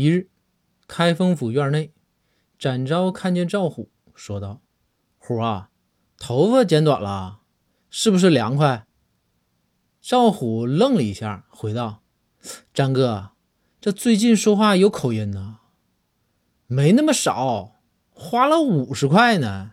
一日开封府院内展昭看见赵虎说道虎啊头发剪短了是不是凉快？赵虎愣了一下回道张哥这最近说话有口音呢没那么少花了五十块呢。